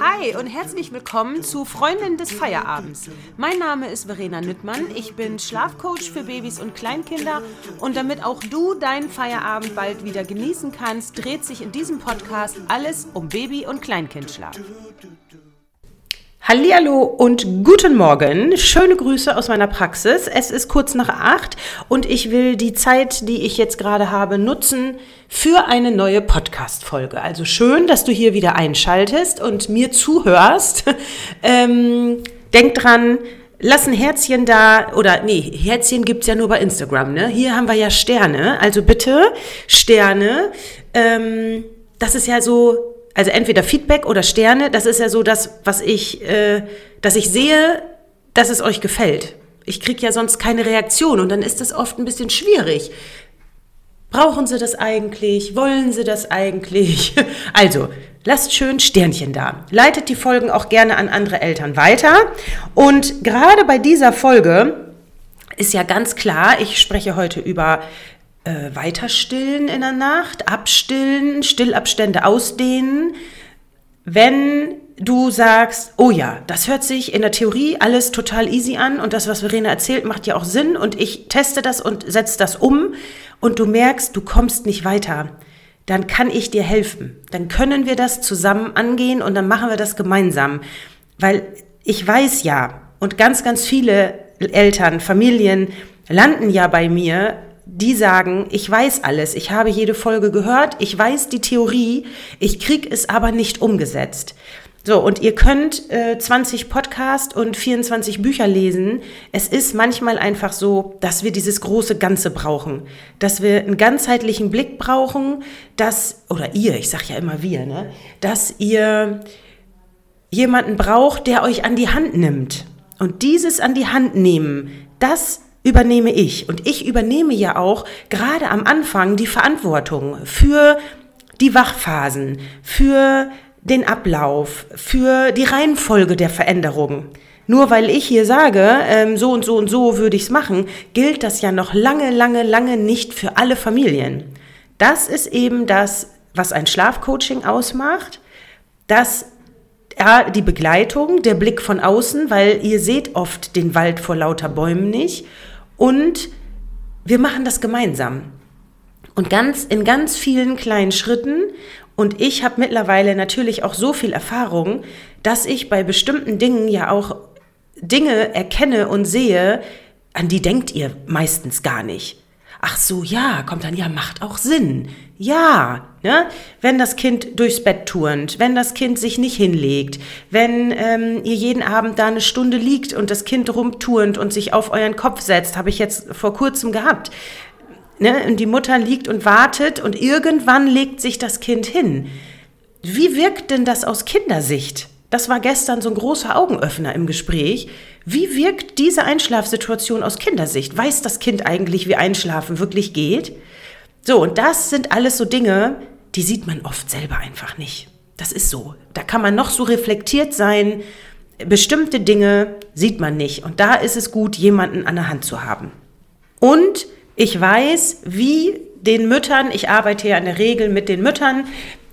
Hi und herzlich willkommen zu Freundin des Feierabends. Mein Name ist Verena Nüttmann. Ich bin Schlafcoach für Babys und Kleinkinder und damit auch du deinen Feierabend bald wieder genießen kannst, dreht sich in diesem Podcast alles um Baby- und Kleinkindschlaf. Hallo und guten Morgen. Schöne Grüße aus meiner Praxis. Es ist kurz nach acht und ich will die Zeit, die ich jetzt gerade habe, nutzen für eine neue Podcast-Folge. Also schön, dass du hier wieder einschaltest und mir zuhörst. ähm, denk dran, lass ein Herzchen da, oder nee, Herzchen gibt's ja nur bei Instagram, ne? Hier haben wir ja Sterne, also bitte Sterne. Ähm, das ist ja so also entweder Feedback oder Sterne, das ist ja so das, was ich, äh, dass ich sehe, dass es euch gefällt. Ich kriege ja sonst keine Reaktion und dann ist das oft ein bisschen schwierig. Brauchen Sie das eigentlich? Wollen Sie das eigentlich? Also, lasst schön Sternchen da. Leitet die Folgen auch gerne an andere Eltern weiter. Und gerade bei dieser Folge ist ja ganz klar, ich spreche heute über äh, weiter stillen in der Nacht, abstillen, Stillabstände ausdehnen. Wenn du sagst, oh ja, das hört sich in der Theorie alles total easy an und das, was Verena erzählt, macht ja auch Sinn und ich teste das und setze das um und du merkst, du kommst nicht weiter, dann kann ich dir helfen. Dann können wir das zusammen angehen und dann machen wir das gemeinsam. Weil ich weiß ja, und ganz, ganz viele Eltern, Familien landen ja bei mir die sagen, ich weiß alles, ich habe jede Folge gehört, ich weiß die Theorie, ich krieg es aber nicht umgesetzt. So, und ihr könnt äh, 20 Podcast und 24 Bücher lesen. Es ist manchmal einfach so, dass wir dieses große Ganze brauchen. Dass wir einen ganzheitlichen Blick brauchen, dass, oder ihr, ich sag ja immer wir, ne, dass ihr jemanden braucht, der euch an die Hand nimmt. Und dieses an die Hand nehmen, das übernehme ich. Und ich übernehme ja auch gerade am Anfang die Verantwortung für die Wachphasen, für den Ablauf, für die Reihenfolge der Veränderungen. Nur weil ich hier sage, ähm, so und so und so würde ich es machen, gilt das ja noch lange, lange, lange nicht für alle Familien. Das ist eben das, was ein Schlafcoaching ausmacht, dass ja, die Begleitung, der Blick von außen, weil ihr seht oft den Wald vor lauter Bäumen nicht und wir machen das gemeinsam. Und ganz, in ganz vielen kleinen Schritten. Und ich habe mittlerweile natürlich auch so viel Erfahrung, dass ich bei bestimmten Dingen ja auch Dinge erkenne und sehe, an die denkt ihr meistens gar nicht. Ach so, ja, kommt dann, ja, macht auch Sinn. Ja, ne? wenn das Kind durchs Bett turnt, wenn das Kind sich nicht hinlegt, wenn ähm, ihr jeden Abend da eine Stunde liegt und das Kind rumturnt und sich auf euren Kopf setzt, habe ich jetzt vor kurzem gehabt. Ne? Und die Mutter liegt und wartet und irgendwann legt sich das Kind hin. Wie wirkt denn das aus Kindersicht? Das war gestern so ein großer Augenöffner im Gespräch. Wie wirkt diese Einschlafsituation aus Kindersicht? Weiß das Kind eigentlich, wie Einschlafen wirklich geht? So, und das sind alles so Dinge, die sieht man oft selber einfach nicht. Das ist so. Da kann man noch so reflektiert sein. Bestimmte Dinge sieht man nicht. Und da ist es gut, jemanden an der Hand zu haben. Und ich weiß, wie den Müttern, ich arbeite ja in der Regel mit den Müttern,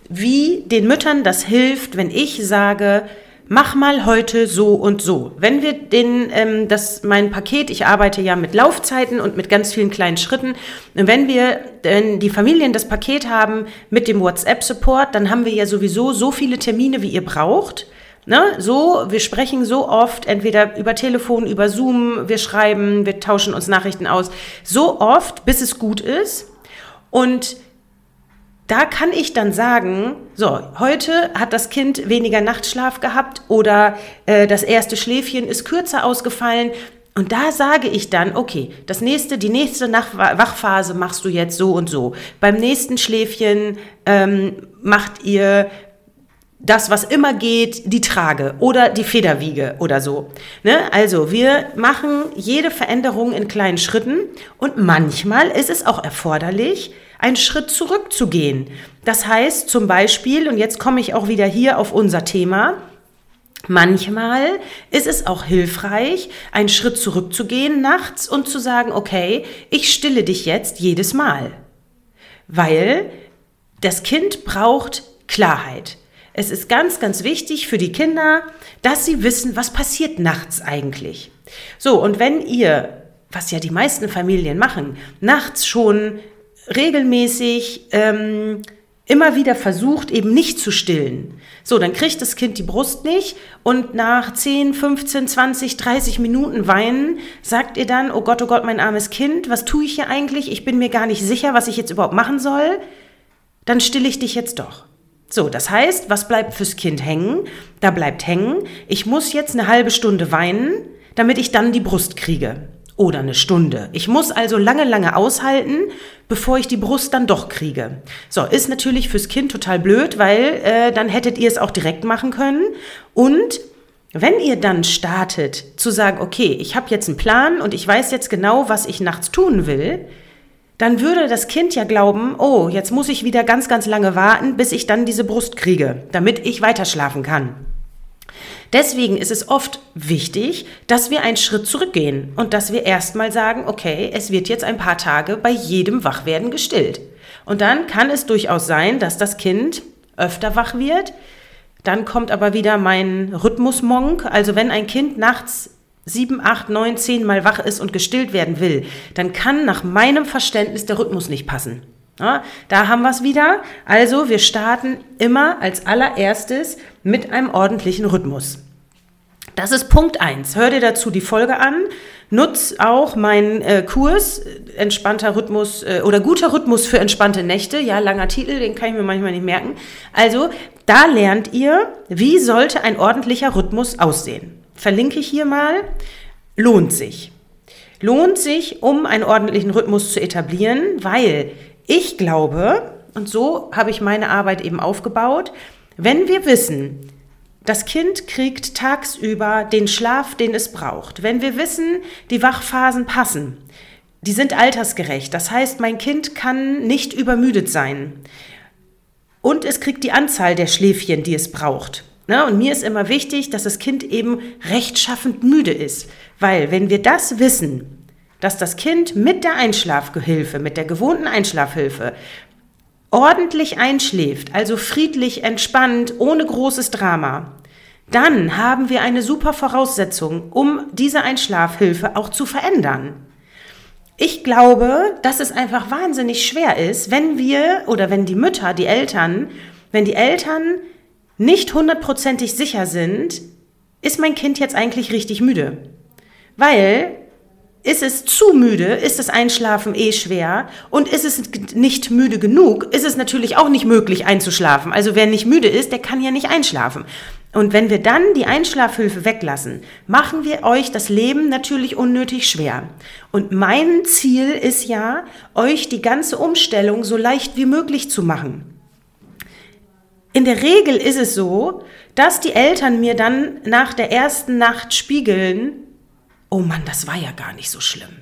wie den Müttern das hilft, wenn ich sage, mach mal heute so und so. Wenn wir den, ähm, das, mein Paket, ich arbeite ja mit Laufzeiten und mit ganz vielen kleinen Schritten. Wenn wir, wenn die Familien das Paket haben mit dem WhatsApp-Support, dann haben wir ja sowieso so viele Termine, wie ihr braucht. Ne? So, wir sprechen so oft, entweder über Telefon, über Zoom, wir schreiben, wir tauschen uns Nachrichten aus, so oft, bis es gut ist. Und da kann ich dann sagen, so, heute hat das Kind weniger Nachtschlaf gehabt oder äh, das erste Schläfchen ist kürzer ausgefallen. Und da sage ich dann, okay, das nächste, die nächste Nach Wachphase machst du jetzt so und so. Beim nächsten Schläfchen ähm, macht ihr das, was immer geht, die Trage oder die Federwiege oder so. Ne? Also wir machen jede Veränderung in kleinen Schritten und manchmal ist es auch erforderlich, einen Schritt zurückzugehen. Das heißt zum Beispiel, und jetzt komme ich auch wieder hier auf unser Thema, Manchmal ist es auch hilfreich, einen Schritt zurückzugehen nachts und zu sagen, okay, ich stille dich jetzt jedes Mal. Weil das Kind braucht Klarheit. Es ist ganz, ganz wichtig für die Kinder, dass sie wissen, was passiert nachts eigentlich. So, und wenn ihr, was ja die meisten Familien machen, nachts schon regelmäßig ähm, immer wieder versucht, eben nicht zu stillen. So, dann kriegt das Kind die Brust nicht und nach 10, 15, 20, 30 Minuten Weinen sagt ihr dann, oh Gott, oh Gott, mein armes Kind, was tue ich hier eigentlich? Ich bin mir gar nicht sicher, was ich jetzt überhaupt machen soll. Dann stille ich dich jetzt doch. So, das heißt, was bleibt fürs Kind hängen? Da bleibt hängen, ich muss jetzt eine halbe Stunde weinen, damit ich dann die Brust kriege. Oder eine Stunde. Ich muss also lange, lange aushalten, bevor ich die Brust dann doch kriege. So, ist natürlich fürs Kind total blöd, weil äh, dann hättet ihr es auch direkt machen können. Und wenn ihr dann startet zu sagen, okay, ich habe jetzt einen Plan und ich weiß jetzt genau, was ich nachts tun will, dann würde das Kind ja glauben, oh, jetzt muss ich wieder ganz, ganz lange warten, bis ich dann diese Brust kriege, damit ich weiter schlafen kann. Deswegen ist es oft wichtig, dass wir einen Schritt zurückgehen und dass wir erstmal sagen, okay, es wird jetzt ein paar Tage bei jedem Wachwerden gestillt. Und dann kann es durchaus sein, dass das Kind öfter wach wird. Dann kommt aber wieder mein Rhythmusmonk. Also wenn ein Kind nachts sieben, acht, neun, zehn Mal wach ist und gestillt werden will, dann kann nach meinem Verständnis der Rhythmus nicht passen. Ja, da haben wir es wieder. Also wir starten immer als allererstes mit einem ordentlichen Rhythmus. Das ist Punkt 1. Hör dir dazu die Folge an. Nutz auch meinen äh, Kurs entspannter Rhythmus äh, oder guter Rhythmus für entspannte Nächte. Ja, langer Titel, den kann ich mir manchmal nicht merken. Also, da lernt ihr, wie sollte ein ordentlicher Rhythmus aussehen. Verlinke ich hier mal. Lohnt sich. Lohnt sich, um einen ordentlichen Rhythmus zu etablieren, weil ich glaube, und so habe ich meine Arbeit eben aufgebaut, wenn wir wissen, das Kind kriegt tagsüber den Schlaf, den es braucht, wenn wir wissen, die Wachphasen passen, die sind altersgerecht, das heißt, mein Kind kann nicht übermüdet sein und es kriegt die Anzahl der Schläfchen, die es braucht. Ne? Und mir ist immer wichtig, dass das Kind eben rechtschaffend müde ist, weil wenn wir das wissen, dass das Kind mit der Einschlafgehilfe, mit der gewohnten Einschlafhilfe ordentlich einschläft, also friedlich, entspannt, ohne großes Drama, dann haben wir eine super Voraussetzung, um diese Einschlafhilfe auch zu verändern. Ich glaube, dass es einfach wahnsinnig schwer ist, wenn wir oder wenn die Mütter, die Eltern, wenn die Eltern nicht hundertprozentig sicher sind, ist mein Kind jetzt eigentlich richtig müde. Weil ist es zu müde, ist das Einschlafen eh schwer und ist es nicht müde genug, ist es natürlich auch nicht möglich einzuschlafen. Also wer nicht müde ist, der kann ja nicht einschlafen. Und wenn wir dann die Einschlafhilfe weglassen, machen wir euch das Leben natürlich unnötig schwer. Und mein Ziel ist ja, euch die ganze Umstellung so leicht wie möglich zu machen. In der Regel ist es so, dass die Eltern mir dann nach der ersten Nacht spiegeln, oh Mann, das war ja gar nicht so schlimm.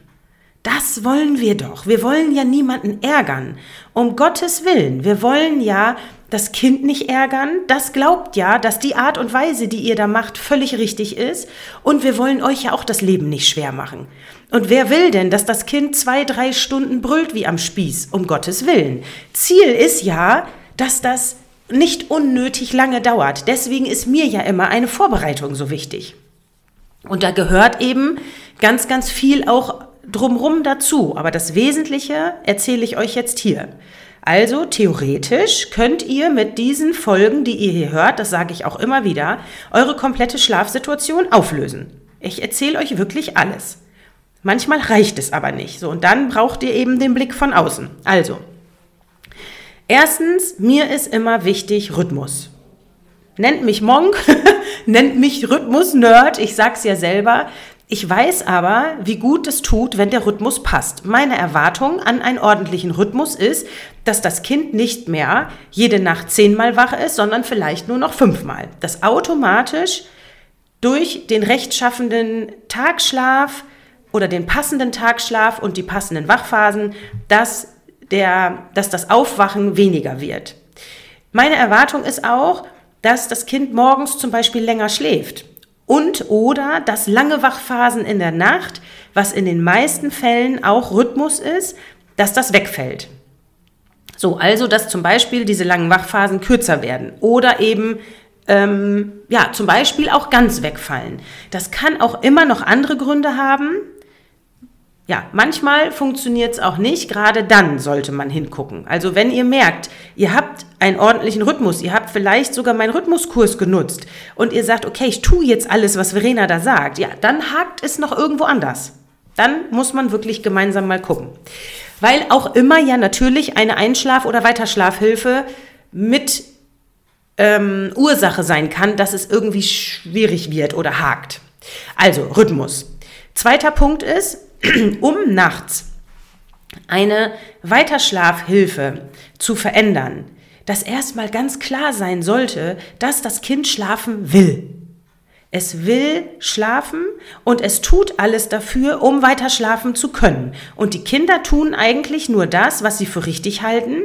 Das wollen wir doch. Wir wollen ja niemanden ärgern. Um Gottes Willen. Wir wollen ja das Kind nicht ärgern. Das glaubt ja, dass die Art und Weise, die ihr da macht, völlig richtig ist. Und wir wollen euch ja auch das Leben nicht schwer machen. Und wer will denn, dass das Kind zwei, drei Stunden brüllt wie am Spieß? Um Gottes Willen. Ziel ist ja, dass das nicht unnötig lange dauert. Deswegen ist mir ja immer eine Vorbereitung so wichtig. Und da gehört eben ganz, ganz viel auch drumrum dazu. Aber das Wesentliche erzähle ich euch jetzt hier. Also theoretisch könnt ihr mit diesen Folgen, die ihr hier hört, das sage ich auch immer wieder, eure komplette Schlafsituation auflösen. Ich erzähle euch wirklich alles. Manchmal reicht es aber nicht. So, und dann braucht ihr eben den Blick von außen. Also, erstens, mir ist immer wichtig Rhythmus. Nennt mich Monk, nennt mich Rhythmus-Nerd, ich sag's ja selber. Ich weiß aber, wie gut es tut, wenn der Rhythmus passt. Meine Erwartung an einen ordentlichen Rhythmus ist, dass das Kind nicht mehr jede Nacht zehnmal wach ist, sondern vielleicht nur noch fünfmal. Dass automatisch durch den rechtschaffenden Tagschlaf oder den passenden Tagschlaf und die passenden Wachphasen, dass, der, dass das Aufwachen weniger wird. Meine Erwartung ist auch, dass das Kind morgens zum Beispiel länger schläft. Und oder dass lange Wachphasen in der Nacht, was in den meisten Fällen auch Rhythmus ist, dass das wegfällt. So, also dass zum Beispiel diese langen Wachphasen kürzer werden oder eben ähm, ja zum Beispiel auch ganz wegfallen. Das kann auch immer noch andere Gründe haben. Ja, manchmal funktioniert es auch nicht. Gerade dann sollte man hingucken. Also wenn ihr merkt, ihr habt einen ordentlichen Rhythmus, ihr habt vielleicht sogar meinen Rhythmuskurs genutzt und ihr sagt, okay, ich tue jetzt alles, was Verena da sagt, ja, dann hakt es noch irgendwo anders. Dann muss man wirklich gemeinsam mal gucken. Weil auch immer ja natürlich eine Einschlaf- oder Weiterschlafhilfe mit ähm, Ursache sein kann, dass es irgendwie schwierig wird oder hakt. Also Rhythmus. Zweiter Punkt ist, um nachts eine Weiterschlafhilfe zu verändern, dass erstmal ganz klar sein sollte, dass das Kind schlafen will. Es will schlafen und es tut alles dafür, um weiter schlafen zu können. Und die Kinder tun eigentlich nur das, was sie für richtig halten.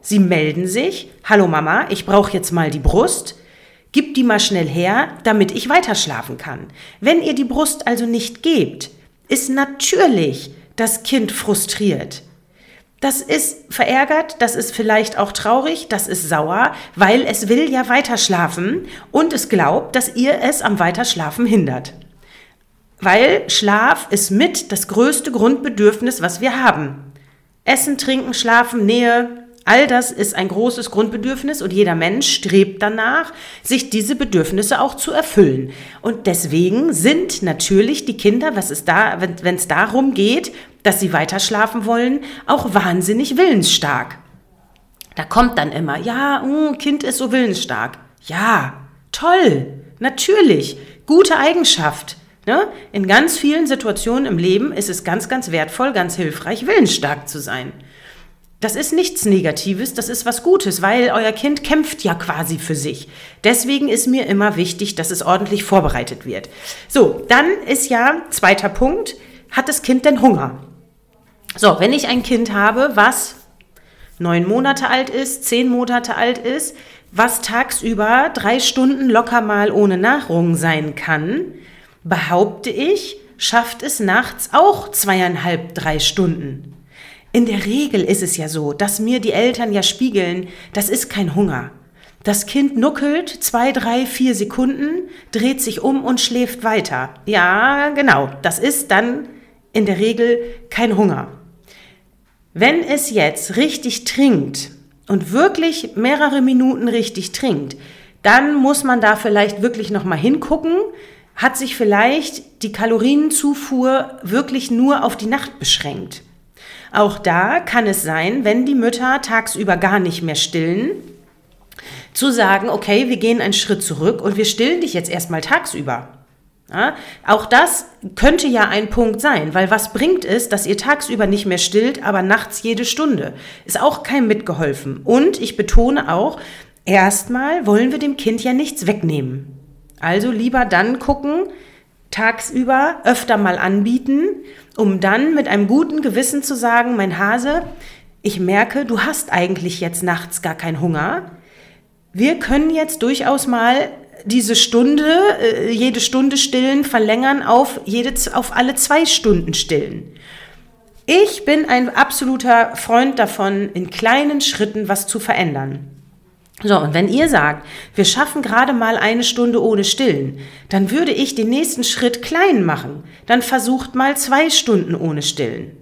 Sie melden sich, hallo Mama, ich brauche jetzt mal die Brust. Gib die mal schnell her, damit ich weiter schlafen kann. Wenn ihr die Brust also nicht gebt, ist natürlich das Kind frustriert. Das ist verärgert, das ist vielleicht auch traurig, das ist sauer, weil es will ja weiter schlafen und es glaubt, dass ihr es am Weiterschlafen hindert. Weil Schlaf ist mit das größte Grundbedürfnis, was wir haben. Essen, trinken, schlafen, Nähe, All das ist ein großes Grundbedürfnis und jeder Mensch strebt danach, sich diese Bedürfnisse auch zu erfüllen. Und deswegen sind natürlich die Kinder, was ist da, wenn es darum geht, dass sie weiter schlafen wollen, auch wahnsinnig willensstark. Da kommt dann immer, ja, mh, hm, Kind ist so willensstark. Ja, toll, natürlich, gute Eigenschaft. Ne? In ganz vielen Situationen im Leben ist es ganz, ganz wertvoll, ganz hilfreich, willensstark zu sein. Das ist nichts Negatives, das ist was Gutes, weil euer Kind kämpft ja quasi für sich. Deswegen ist mir immer wichtig, dass es ordentlich vorbereitet wird. So, dann ist ja zweiter Punkt, hat das Kind denn Hunger? So, wenn ich ein Kind habe, was neun Monate alt ist, zehn Monate alt ist, was tagsüber drei Stunden locker mal ohne Nahrung sein kann, behaupte ich, schafft es nachts auch zweieinhalb, drei Stunden. In der Regel ist es ja so, dass mir die Eltern ja spiegeln, das ist kein Hunger. Das Kind nuckelt zwei, drei, vier Sekunden, dreht sich um und schläft weiter. Ja, genau, das ist dann in der Regel kein Hunger. Wenn es jetzt richtig trinkt und wirklich mehrere Minuten richtig trinkt, dann muss man da vielleicht wirklich noch mal hingucken, hat sich vielleicht die Kalorienzufuhr wirklich nur auf die Nacht beschränkt. Auch da kann es sein, wenn die Mütter tagsüber gar nicht mehr stillen, zu sagen, okay, wir gehen einen Schritt zurück und wir stillen dich jetzt erstmal tagsüber. Ja, auch das könnte ja ein Punkt sein, weil was bringt es, dass ihr tagsüber nicht mehr stillt, aber nachts jede Stunde? Ist auch kein mitgeholfen. Und ich betone auch, erstmal wollen wir dem Kind ja nichts wegnehmen. Also lieber dann gucken, tagsüber öfter mal anbieten, um dann mit einem guten Gewissen zu sagen, mein Hase, ich merke, du hast eigentlich jetzt nachts gar keinen Hunger. Wir können jetzt durchaus mal diese Stunde, äh, jede Stunde stillen, verlängern auf, jede, auf alle zwei Stunden stillen. Ich bin ein absoluter Freund davon, in kleinen Schritten was zu verändern. So, und wenn ihr sagt, wir schaffen gerade mal eine Stunde ohne Stillen, dann würde ich den nächsten Schritt klein machen. Dann versucht mal zwei Stunden ohne Stillen.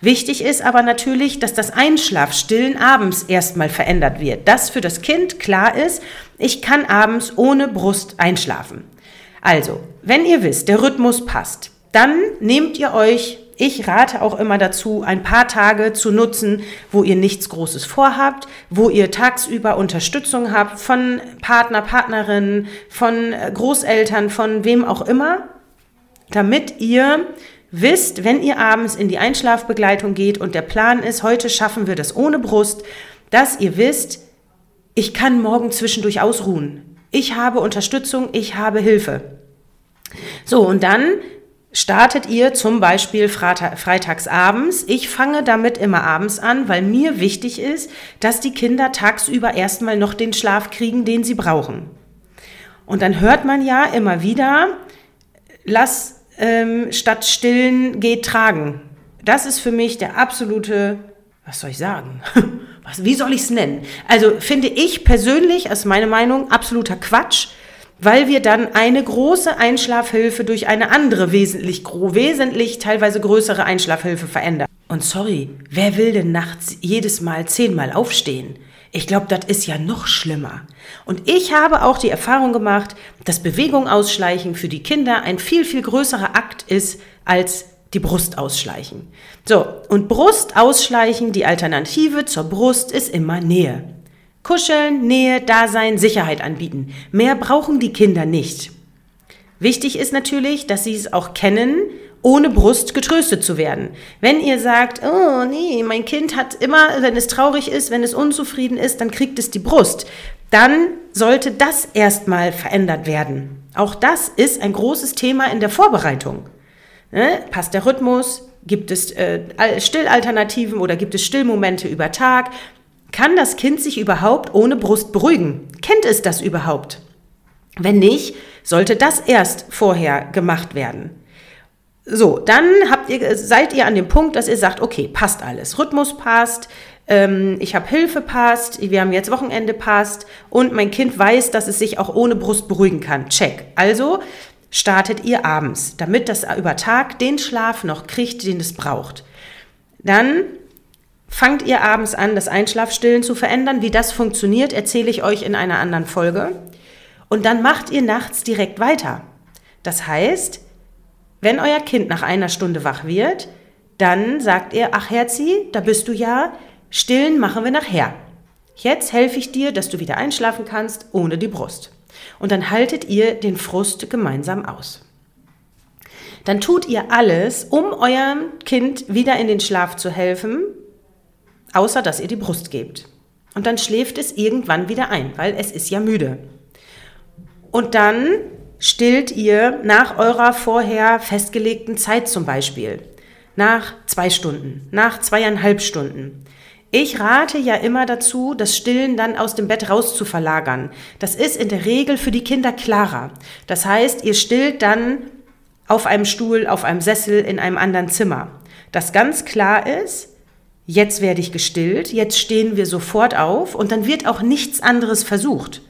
Wichtig ist aber natürlich, dass das Einschlafstillen abends erstmal verändert wird. Dass für das Kind klar ist, ich kann abends ohne Brust einschlafen. Also, wenn ihr wisst, der Rhythmus passt, dann nehmt ihr euch ich rate auch immer dazu, ein paar Tage zu nutzen, wo ihr nichts Großes vorhabt, wo ihr tagsüber Unterstützung habt von Partner, Partnerinnen, von Großeltern, von wem auch immer, damit ihr wisst, wenn ihr abends in die Einschlafbegleitung geht und der Plan ist, heute schaffen wir das ohne Brust, dass ihr wisst, ich kann morgen zwischendurch ausruhen. Ich habe Unterstützung, ich habe Hilfe. So, und dann startet ihr zum Beispiel freitags abends. Ich fange damit immer abends an, weil mir wichtig ist, dass die Kinder tagsüber erstmal noch den Schlaf kriegen, den sie brauchen. Und dann hört man ja immer wieder, lass ähm, statt stillen geht tragen. Das ist für mich der absolute, was soll ich sagen, was, wie soll ich es nennen? Also finde ich persönlich, als meine Meinung, absoluter Quatsch, weil wir dann eine große Einschlafhilfe durch eine andere wesentlich, wesentlich teilweise größere Einschlafhilfe verändern. Und sorry, wer will denn nachts jedes Mal zehnmal aufstehen? Ich glaube, das ist ja noch schlimmer. Und ich habe auch die Erfahrung gemacht, dass Bewegung ausschleichen für die Kinder ein viel, viel größerer Akt ist als die Brust ausschleichen. So, und Brust ausschleichen, die Alternative zur Brust ist immer Nähe. Kuscheln, Nähe, Dasein, Sicherheit anbieten. Mehr brauchen die Kinder nicht. Wichtig ist natürlich, dass sie es auch kennen, ohne Brust getröstet zu werden. Wenn ihr sagt, oh nee, mein Kind hat immer, wenn es traurig ist, wenn es unzufrieden ist, dann kriegt es die Brust, dann sollte das erstmal verändert werden. Auch das ist ein großes Thema in der Vorbereitung. Ne? Passt der Rhythmus? Gibt es äh, Stillalternativen oder gibt es Stillmomente über Tag? Kann das Kind sich überhaupt ohne Brust beruhigen? Kennt es das überhaupt? Wenn nicht, sollte das erst vorher gemacht werden. So, dann ihr, seid ihr an dem Punkt, dass ihr sagt, okay, passt alles. Rhythmus passt, ähm, ich habe Hilfe passt, wir haben jetzt Wochenende passt und mein Kind weiß, dass es sich auch ohne Brust beruhigen kann. Check. Also startet ihr abends, damit das über Tag den Schlaf noch kriegt, den es braucht. Dann fangt ihr abends an, das Einschlafstillen zu verändern. Wie das funktioniert, erzähle ich euch in einer anderen Folge. Und dann macht ihr nachts direkt weiter. Das heißt, wenn euer Kind nach einer Stunde wach wird, dann sagt ihr, ach Herzi, da bist du ja, stillen machen wir nachher. Jetzt helfe ich dir, dass du wieder einschlafen kannst ohne die Brust. Und dann haltet ihr den Frust gemeinsam aus. Dann tut ihr alles, um eurem Kind wieder in den Schlaf zu helfen, außer dass ihr die Brust gebt. Und dann schläft es irgendwann wieder ein, weil es ist ja müde. Und dann stillt ihr nach eurer vorher festgelegten Zeit zum Beispiel. Nach zwei Stunden, nach zweieinhalb Stunden. Ich rate ja immer dazu, das Stillen dann aus dem Bett raus zu verlagern. Das ist in der Regel für die Kinder klarer. Das heißt, ihr stillt dann auf einem Stuhl, auf einem Sessel in einem anderen Zimmer. Das ganz klar ist, jetzt werde ich gestillt, jetzt stehen wir sofort auf und dann wird auch nichts anderes versucht.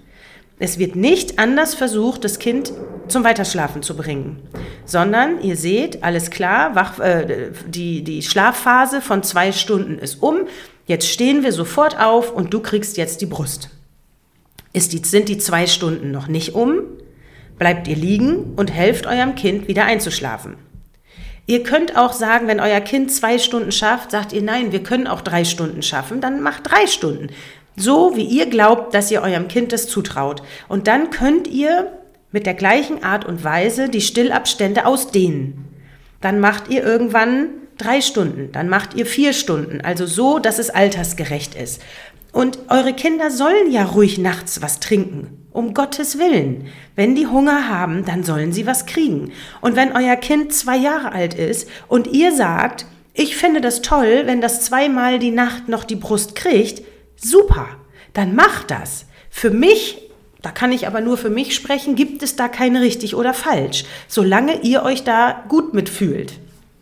Es wird nicht anders versucht, das Kind zum Weiterschlafen zu bringen, sondern ihr seht, alles klar, wach, äh, die, die Schlafphase von zwei Stunden ist um, jetzt stehen wir sofort auf und du kriegst jetzt die Brust. Ist die, sind die zwei Stunden noch nicht um, bleibt ihr liegen und helft eurem Kind wieder einzuschlafen. Ihr könnt auch sagen, wenn euer Kind zwei Stunden schafft, sagt ihr, nein, wir können auch drei Stunden schaffen, dann macht drei Stunden. So wie ihr glaubt, dass ihr eurem Kind das zutraut. Und dann könnt ihr mit der gleichen Art und Weise die Stillabstände ausdehnen. Dann macht ihr irgendwann drei Stunden, dann macht ihr vier Stunden, also so, dass es altersgerecht ist. Und eure Kinder sollen ja ruhig nachts was trinken. Um Gottes Willen. Wenn die Hunger haben, dann sollen sie was kriegen. Und wenn euer Kind zwei Jahre alt ist und ihr sagt, ich finde das toll, wenn das zweimal die Nacht noch die Brust kriegt, super, dann macht das. Für mich, da kann ich aber nur für mich sprechen, gibt es da kein richtig oder falsch, solange ihr euch da gut mitfühlt.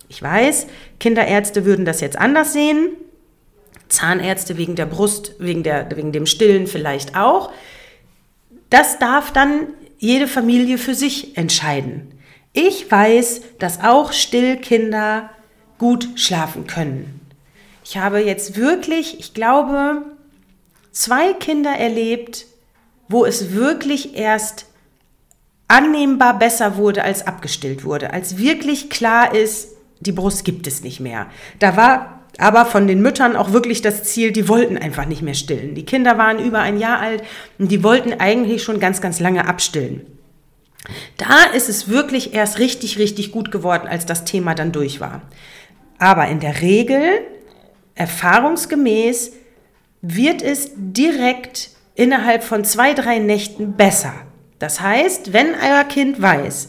Ich weiß, Kinderärzte würden das jetzt anders sehen, Zahnärzte wegen der Brust, wegen, der, wegen dem Stillen vielleicht auch. Das darf dann jede Familie für sich entscheiden. Ich weiß, dass auch Stillkinder gut schlafen können. Ich habe jetzt wirklich, ich glaube, zwei Kinder erlebt, wo es wirklich erst annehmbar besser wurde, als abgestillt wurde, als wirklich klar ist, die Brust gibt es nicht mehr. Da war aber von den Müttern auch wirklich das Ziel, die wollten einfach nicht mehr stillen. Die Kinder waren über ein Jahr alt und die wollten eigentlich schon ganz, ganz lange abstillen. Da ist es wirklich erst richtig, richtig gut geworden, als das Thema dann durch war. Aber in der Regel, erfahrungsgemäß, wird es direkt innerhalb von zwei, drei Nächten besser. Das heißt, wenn euer Kind weiß,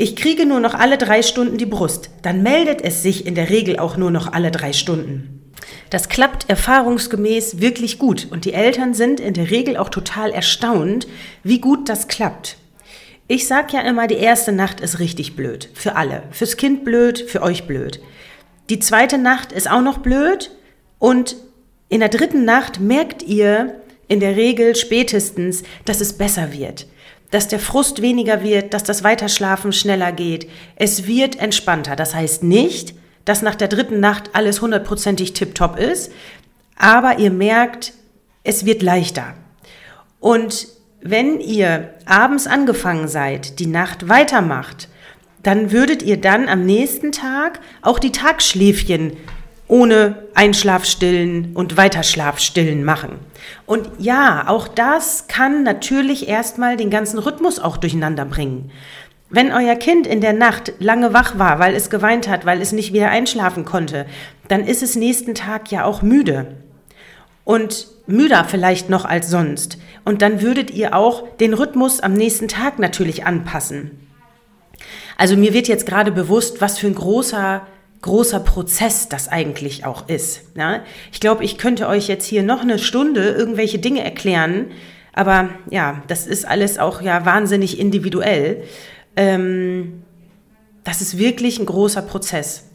ich kriege nur noch alle drei Stunden die Brust, dann meldet es sich in der Regel auch nur noch alle drei Stunden. Das klappt erfahrungsgemäß wirklich gut und die Eltern sind in der Regel auch total erstaunt, wie gut das klappt. Ich sage ja immer, die erste Nacht ist richtig blöd. Für alle. Fürs Kind blöd, für euch blöd. Die zweite Nacht ist auch noch blöd und In der dritten Nacht merkt ihr in der Regel spätestens, dass es besser wird, dass der Frust weniger wird, dass das Weiterschlafen schneller geht. Es wird entspannter. Das heißt nicht, dass nach der dritten Nacht alles hundertprozentig tiptop ist, aber ihr merkt, es wird leichter. Und wenn ihr abends angefangen seid, die Nacht weitermacht, dann würdet ihr dann am nächsten Tag auch die Tagschläfchen ohne Einschlafstillen und Weiterschlafstillen machen. Und ja, auch das kann natürlich erstmal den ganzen Rhythmus auch durcheinander bringen. Wenn euer Kind in der Nacht lange wach war, weil es geweint hat, weil es nicht wieder einschlafen konnte, dann ist es nächsten Tag ja auch müde. Und müder vielleicht noch als sonst. Und dann würdet ihr auch den Rhythmus am nächsten Tag natürlich anpassen. Also mir wird jetzt gerade bewusst, was für ein großer großer Prozess das eigentlich auch ist. Ja? Ich glaube, ich könnte euch jetzt hier noch eine Stunde irgendwelche Dinge erklären, aber ja, das ist alles auch ja wahnsinnig individuell. Ähm, das ist wirklich ein großer Prozess.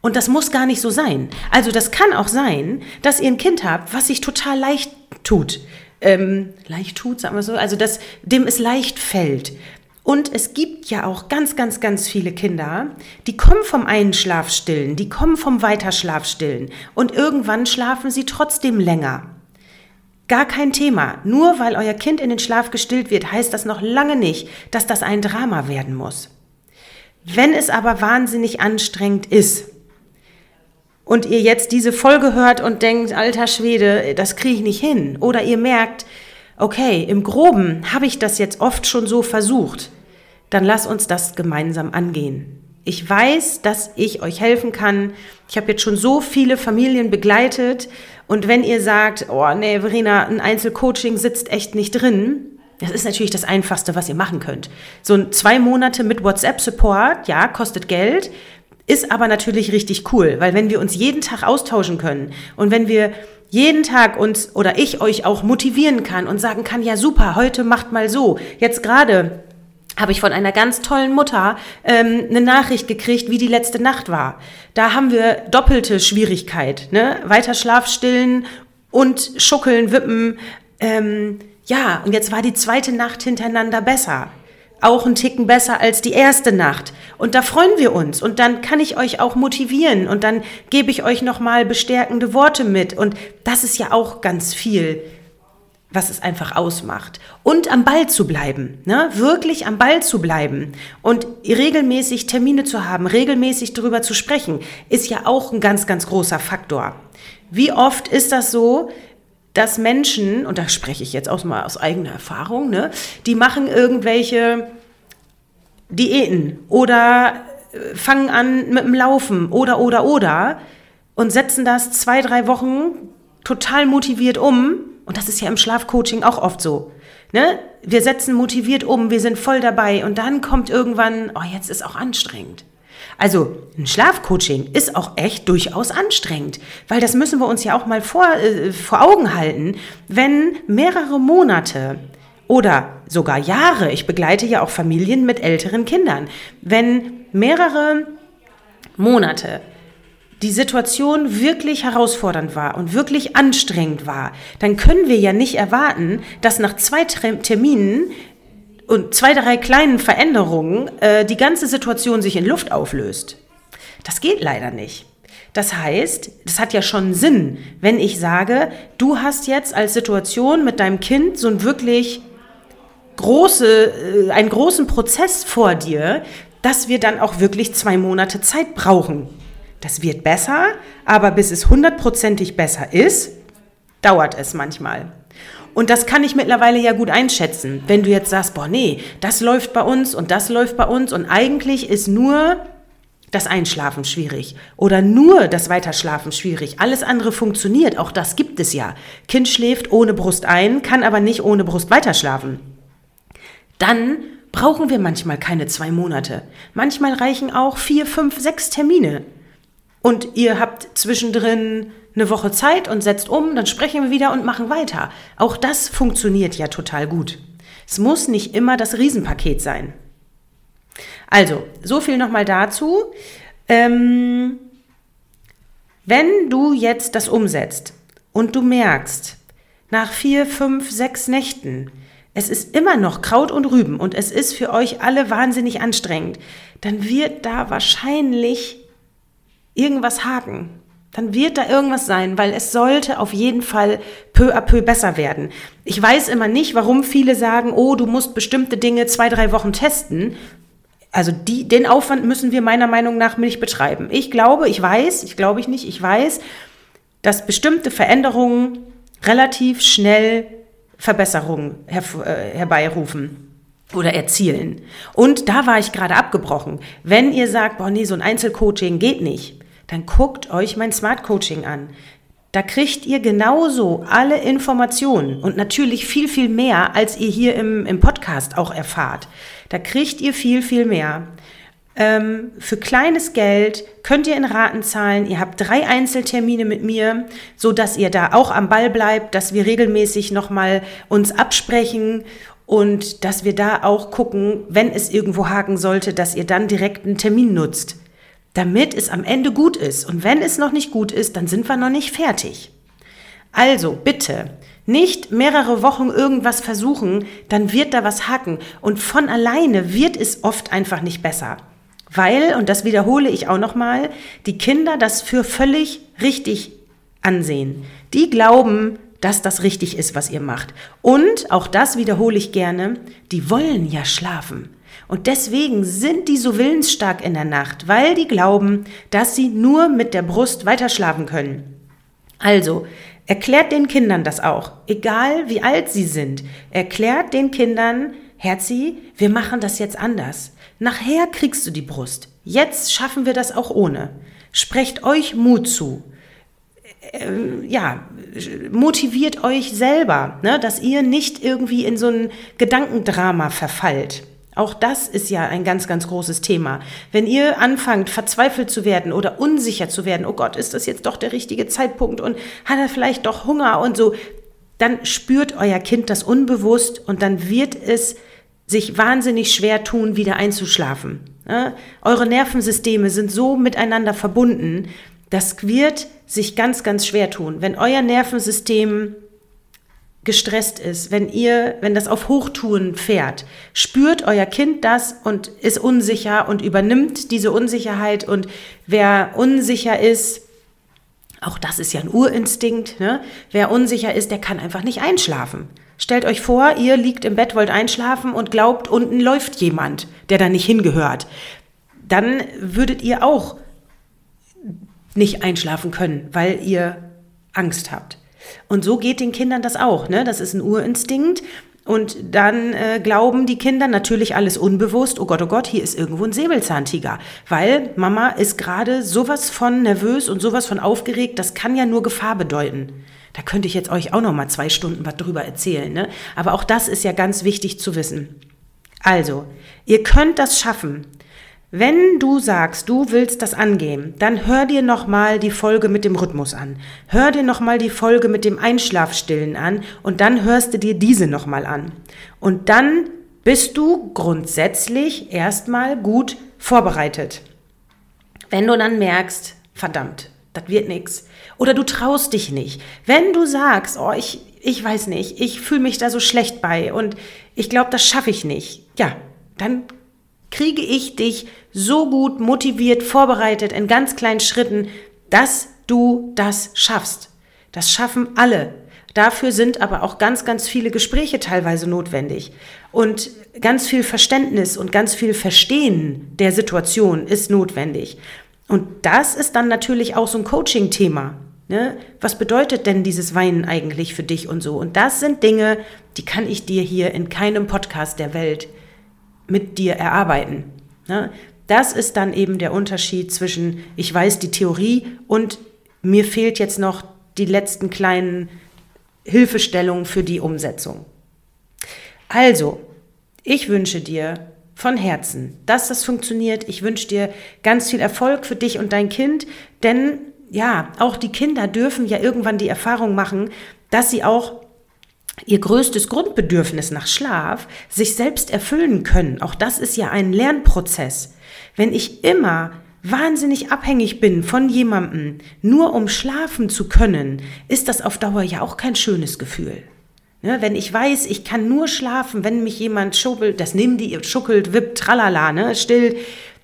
Und das muss gar nicht so sein. Also das kann auch sein, dass ihr ein Kind habt, was sich total leicht tut. Ähm, leicht tut, sagen wir so, also dass dem es leicht fällt. Und es gibt ja auch ganz, ganz, ganz viele Kinder, die kommen vom Einschlafstillen, die kommen vom Weiterschlafstillen und irgendwann schlafen sie trotzdem länger. Gar kein Thema. Nur weil euer Kind in den Schlaf gestillt wird, heißt das noch lange nicht, dass das ein Drama werden muss. Wenn es aber wahnsinnig anstrengend ist und ihr jetzt diese Folge hört und denkt, alter Schwede, das kriege ich nicht hin, oder ihr merkt, okay, im groben habe ich das jetzt oft schon so versucht, dann lass uns das gemeinsam angehen. Ich weiß, dass ich euch helfen kann. Ich habe jetzt schon so viele Familien begleitet. Und wenn ihr sagt, oh nee, Verena, ein Einzelcoaching sitzt echt nicht drin, das ist natürlich das Einfachste, was ihr machen könnt. So ein zwei Monate mit WhatsApp-Support, ja, kostet Geld, ist aber natürlich richtig cool, weil wenn wir uns jeden Tag austauschen können und wenn wir jeden Tag uns oder ich euch auch motivieren kann und sagen kann, ja super, heute macht mal so. Jetzt gerade habe ich von einer ganz tollen Mutter ähm, eine Nachricht gekriegt, wie die letzte Nacht war. Da haben wir doppelte Schwierigkeit. Ne? Weiter Schlaf stillen und schuckeln, wippen. Ähm, ja, und jetzt war die zweite Nacht hintereinander besser. Auch ein Ticken besser als die erste Nacht. Und da freuen wir uns. Und dann kann ich euch auch motivieren. Und dann gebe ich euch nochmal bestärkende Worte mit. Und das ist ja auch ganz viel was es einfach ausmacht. Und am Ball zu bleiben, ne? wirklich am Ball zu bleiben und regelmäßig Termine zu haben, regelmäßig darüber zu sprechen, ist ja auch ein ganz, ganz großer Faktor. Wie oft ist das so, dass Menschen, und da spreche ich jetzt auch mal aus eigener Erfahrung, ne, die machen irgendwelche Diäten oder äh, fangen an mit dem Laufen oder, oder, oder und setzen das zwei, drei Wochen total motiviert um und das ist ja im Schlafcoaching auch oft so. Ne? Wir setzen motiviert um, wir sind voll dabei und dann kommt irgendwann, oh, jetzt ist auch anstrengend. Also ein Schlafcoaching ist auch echt durchaus anstrengend, weil das müssen wir uns ja auch mal vor, äh, vor Augen halten. Wenn mehrere Monate oder sogar Jahre, ich begleite ja auch Familien mit älteren Kindern, wenn mehrere Monate die Situation wirklich herausfordernd war und wirklich anstrengend war, dann können wir ja nicht erwarten, dass nach zwei Terminen und zwei, drei kleinen Veränderungen äh, die ganze Situation sich in Luft auflöst. Das geht leider nicht. Das heißt, das hat ja schon Sinn, wenn ich sage, du hast jetzt als Situation mit deinem Kind so ein wirklich große, äh, einen großen Prozess vor dir, dass wir dann auch wirklich zwei Monate Zeit brauchen. Das wird besser, aber bis es hundertprozentig besser ist, dauert es manchmal. Und das kann ich mittlerweile ja gut einschätzen. Wenn du jetzt sagst, boah, nee, das läuft bei uns und das läuft bei uns und eigentlich ist nur das Einschlafen schwierig oder nur das Weiterschlafen schwierig. Alles andere funktioniert, auch das gibt es ja. Kind schläft ohne Brust ein, kann aber nicht ohne Brust weiterschlafen. Dann brauchen wir manchmal keine zwei Monate. Manchmal reichen auch vier, fünf, sechs Termine. Und ihr habt zwischendrin eine Woche Zeit und setzt um, dann sprechen wir wieder und machen weiter. Auch das funktioniert ja total gut. Es muss nicht immer das Riesenpaket sein. Also, so viel nochmal dazu. Ähm, wenn du jetzt das umsetzt und du merkst, nach vier, fünf, sechs Nächten, es ist immer noch Kraut und Rüben und es ist für euch alle wahnsinnig anstrengend, dann wird da wahrscheinlich irgendwas haken. Dann wird da irgendwas sein, weil es sollte auf jeden Fall peu à peu besser werden. Ich weiß immer nicht, warum viele sagen, oh, du musst bestimmte Dinge zwei, drei Wochen testen. Also die, den Aufwand müssen wir meiner Meinung nach nicht betreiben. Ich glaube, ich weiß, ich glaube ich nicht, ich weiß, dass bestimmte Veränderungen relativ schnell Verbesserungen her, äh, herbeirufen oder erzielen. Und da war ich gerade abgebrochen. Wenn ihr sagt, boah, nee, so ein Einzelcoaching geht nicht, dann guckt euch mein Smart Coaching an. Da kriegt ihr genauso alle Informationen und natürlich viel, viel mehr, als ihr hier im, im Podcast auch erfahrt. Da kriegt ihr viel, viel mehr. Ähm, für kleines Geld könnt ihr in Raten zahlen. Ihr habt drei Einzeltermine mit mir, so dass ihr da auch am Ball bleibt, dass wir regelmäßig nochmal uns absprechen und dass wir da auch gucken, wenn es irgendwo haken sollte, dass ihr dann direkt einen Termin nutzt, damit es am Ende gut ist. Und wenn es noch nicht gut ist, dann sind wir noch nicht fertig. Also bitte, nicht mehrere Wochen irgendwas versuchen, dann wird da was haken. Und von alleine wird es oft einfach nicht besser. Weil, und das wiederhole ich auch nochmal, die Kinder das für völlig richtig ansehen. Die glauben, dass das richtig ist, was ihr macht. Und, auch das wiederhole ich gerne, die wollen ja schlafen. Und deswegen sind die so willensstark in der Nacht, weil die glauben, dass sie nur mit der Brust weiterschlafen können. Also, erklärt den Kindern das auch, egal wie alt sie sind. Erklärt den Kindern, Herzi, wir machen das jetzt anders. Nachher kriegst du die Brust. Jetzt schaffen wir das auch ohne. Sprecht euch Mut zu. Ähm, ja, motiviert euch selber, ne, dass ihr nicht irgendwie in so ein Gedankendrama verfallt. Auch das ist ja ein ganz, ganz großes Thema. Wenn ihr anfangt, verzweifelt zu werden oder unsicher zu werden, oh Gott, ist das jetzt doch der richtige Zeitpunkt und hat er vielleicht doch Hunger und so, dann spürt euer Kind das unbewusst und dann wird es sich wahnsinnig schwer tun, wieder einzuschlafen. Ja? Eure Nervensysteme sind so miteinander verbunden, das wird sich ganz, ganz schwer tun. Wenn euer Nervensystem gestresst ist, wenn ihr, wenn das auf Hochtouren fährt, spürt euer Kind das und ist unsicher und übernimmt diese Unsicherheit und wer unsicher ist, auch das ist ja ein Urinstinkt, ne? wer unsicher ist, der kann einfach nicht einschlafen. Stellt euch vor, ihr liegt im Bett, wollt einschlafen und glaubt, unten läuft jemand, der da nicht hingehört. Dann würdet ihr auch nicht einschlafen können, weil ihr Angst habt. Und so geht den Kindern das auch. Ne? Das ist ein Urinstinkt. Und dann äh, glauben die Kinder natürlich alles unbewusst, oh Gott, oh Gott, hier ist irgendwo ein Säbelzahntiger. Weil Mama ist gerade sowas von nervös und sowas von aufgeregt, das kann ja nur Gefahr bedeuten. Da könnte ich jetzt euch auch noch mal zwei Stunden was drüber erzählen. Ne? Aber auch das ist ja ganz wichtig zu wissen. Also, ihr könnt das schaffen. Wenn du sagst, du willst das angehen, dann hör dir noch mal die Folge mit dem Rhythmus an. Hör dir noch mal die Folge mit dem Einschlafstillen an und dann hörst du dir diese noch mal an. Und dann bist du grundsätzlich erstmal gut vorbereitet. Wenn du dann merkst, verdammt, das wird nichts, oder du traust dich nicht. Wenn du sagst, oh, ich, ich weiß nicht, ich fühle mich da so schlecht bei und ich glaube, das schaffe ich nicht, ja, dann kriege ich dich so gut motiviert, vorbereitet in ganz kleinen Schritten, dass du das schaffst. Das schaffen alle. Dafür sind aber auch ganz, ganz viele Gespräche teilweise notwendig. Und ganz viel Verständnis und ganz viel Verstehen der Situation ist notwendig. Und das ist dann natürlich auch so ein Coaching-Thema. Ne? Was bedeutet denn dieses Weinen eigentlich für dich und so? Und das sind Dinge, die kann ich dir hier in keinem Podcast der Welt mit dir erarbeiten. Ne? Das ist dann eben der Unterschied zwischen, ich weiß die Theorie und mir fehlt jetzt noch die letzten kleinen Hilfestellungen für die Umsetzung. Also, ich wünsche dir von Herzen, dass das funktioniert. Ich wünsche dir ganz viel Erfolg für dich und dein Kind, denn ja, auch die Kinder dürfen ja irgendwann die Erfahrung machen, dass sie auch ihr größtes Grundbedürfnis nach Schlaf sich selbst erfüllen können. Auch das ist ja ein Lernprozess. Wenn ich immer wahnsinnig abhängig bin von jemandem, nur um schlafen zu können, ist das auf Dauer ja auch kein schönes Gefühl. Ne, wenn ich weiß, ich kann nur schlafen, wenn mich jemand schuckelt, das nehmen die, schuckelt, wippt, tralala, ne, still,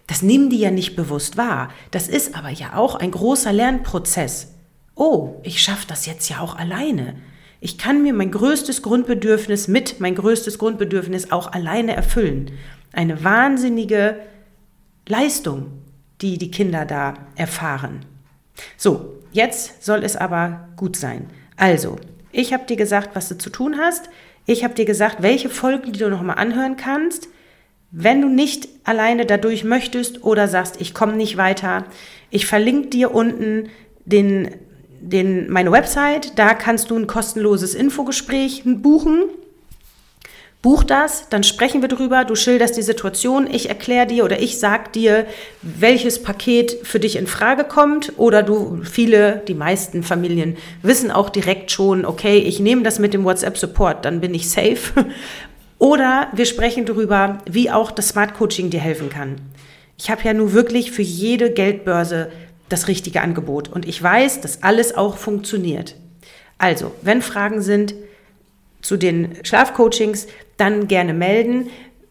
das nehmen die ja nicht bewusst wahr. Das ist aber ja auch ein großer Lernprozess. Oh, ich schaffe das jetzt ja auch alleine. Ich kann mir mein größtes Grundbedürfnis mit mein größtes Grundbedürfnis auch alleine erfüllen. Eine wahnsinnige Leistung, die die Kinder da erfahren. So, jetzt soll es aber gut sein. Also, ich habe dir gesagt, was du zu tun hast. Ich habe dir gesagt, welche Folgen du nochmal anhören kannst. Wenn du nicht alleine dadurch möchtest oder sagst, ich komme nicht weiter, ich verlinke dir unten den den, meine Website, da kannst du ein kostenloses Infogespräch buchen. Buch das, dann sprechen wir drüber, du schilderst die Situation, ich erkläre dir oder ich sag dir, welches Paket für dich in Frage kommt oder du, viele, die meisten Familien wissen auch direkt schon, okay, ich nehme das mit dem WhatsApp Support, dann bin ich safe. Oder wir sprechen darüber, wie auch das Smart Coaching dir helfen kann. Ich habe ja nun wirklich für jede Geldbörse das richtige Angebot. Und ich weiß, dass alles auch funktioniert. Also, wenn Fragen sind zu den Schlafcoachings, dann gerne melden.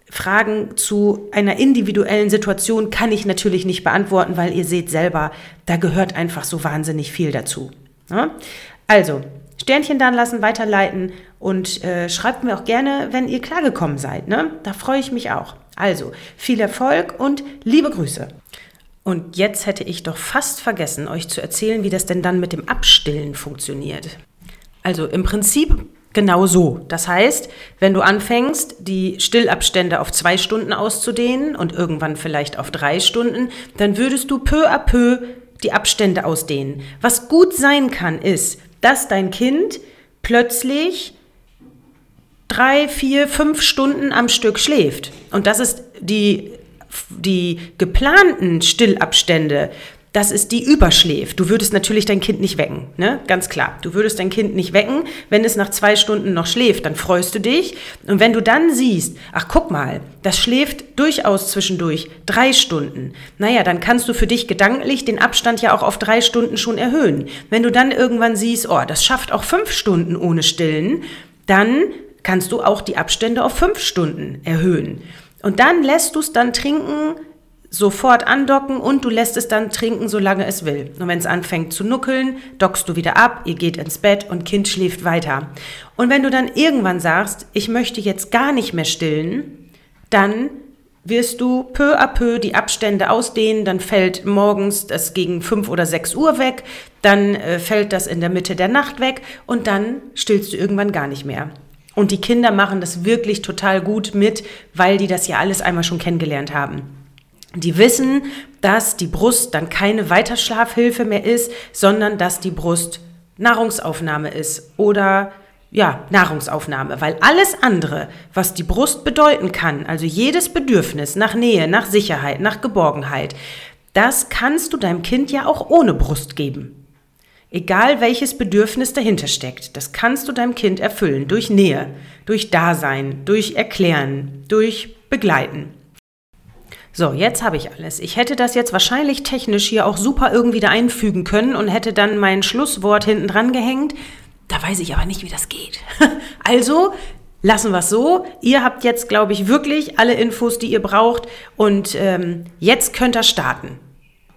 Fragen zu einer individuellen Situation kann ich natürlich nicht beantworten, weil ihr seht selber, da gehört einfach so wahnsinnig viel dazu. Ja? Also, Sternchen dann lassen, weiterleiten und äh, schreibt mir auch gerne, wenn ihr klargekommen seid. Ne? Da freue ich mich auch. Also, viel Erfolg und liebe Grüße. Und jetzt hätte ich doch fast vergessen, euch zu erzählen, wie das denn dann mit dem Abstillen funktioniert. Also im Prinzip genau so. Das heißt, wenn du anfängst, die Stillabstände auf zwei Stunden auszudehnen und irgendwann vielleicht auf drei Stunden, dann würdest du peu à peu die Abstände ausdehnen. Was gut sein kann, ist, dass dein Kind plötzlich drei, vier, fünf Stunden am Stück schläft. Und das ist die die geplanten Stillabstände, das ist die überschläft. Du würdest natürlich dein Kind nicht wecken, ne? Ganz klar. Du würdest dein Kind nicht wecken. Wenn es nach zwei Stunden noch schläft, dann freust du dich. Und wenn du dann siehst, ach guck mal, das schläft durchaus zwischendurch drei Stunden. Naja, dann kannst du für dich gedanklich den Abstand ja auch auf drei Stunden schon erhöhen. Wenn du dann irgendwann siehst, oh, das schafft auch fünf Stunden ohne Stillen, dann kannst du auch die Abstände auf fünf Stunden erhöhen. Und dann lässt du es dann trinken, sofort andocken und du lässt es dann trinken, solange es will. Und wenn es anfängt zu nuckeln, dockst du wieder ab, ihr geht ins Bett und Kind schläft weiter. Und wenn du dann irgendwann sagst, ich möchte jetzt gar nicht mehr stillen, dann wirst du peu à peu die Abstände ausdehnen, dann fällt morgens das gegen fünf oder sechs Uhr weg, dann äh, fällt das in der Mitte der Nacht weg und dann stillst du irgendwann gar nicht mehr. Und die Kinder machen das wirklich total gut mit, weil die das ja alles einmal schon kennengelernt haben. Die wissen, dass die Brust dann keine Weiterschlafhilfe mehr ist, sondern dass die Brust Nahrungsaufnahme ist oder ja, Nahrungsaufnahme, weil alles andere, was die Brust bedeuten kann, also jedes Bedürfnis nach Nähe, nach Sicherheit, nach Geborgenheit, das kannst du deinem Kind ja auch ohne Brust geben. Egal welches Bedürfnis dahinter steckt, das kannst du deinem Kind erfüllen durch Nähe, durch Dasein, durch Erklären, durch Begleiten. So, jetzt habe ich alles. Ich hätte das jetzt wahrscheinlich technisch hier auch super irgendwie da einfügen können und hätte dann mein Schlusswort hinten dran gehängt. Da weiß ich aber nicht, wie das geht. Also lassen wir es so. Ihr habt jetzt, glaube ich, wirklich alle Infos, die ihr braucht. Und ähm, jetzt könnt ihr starten.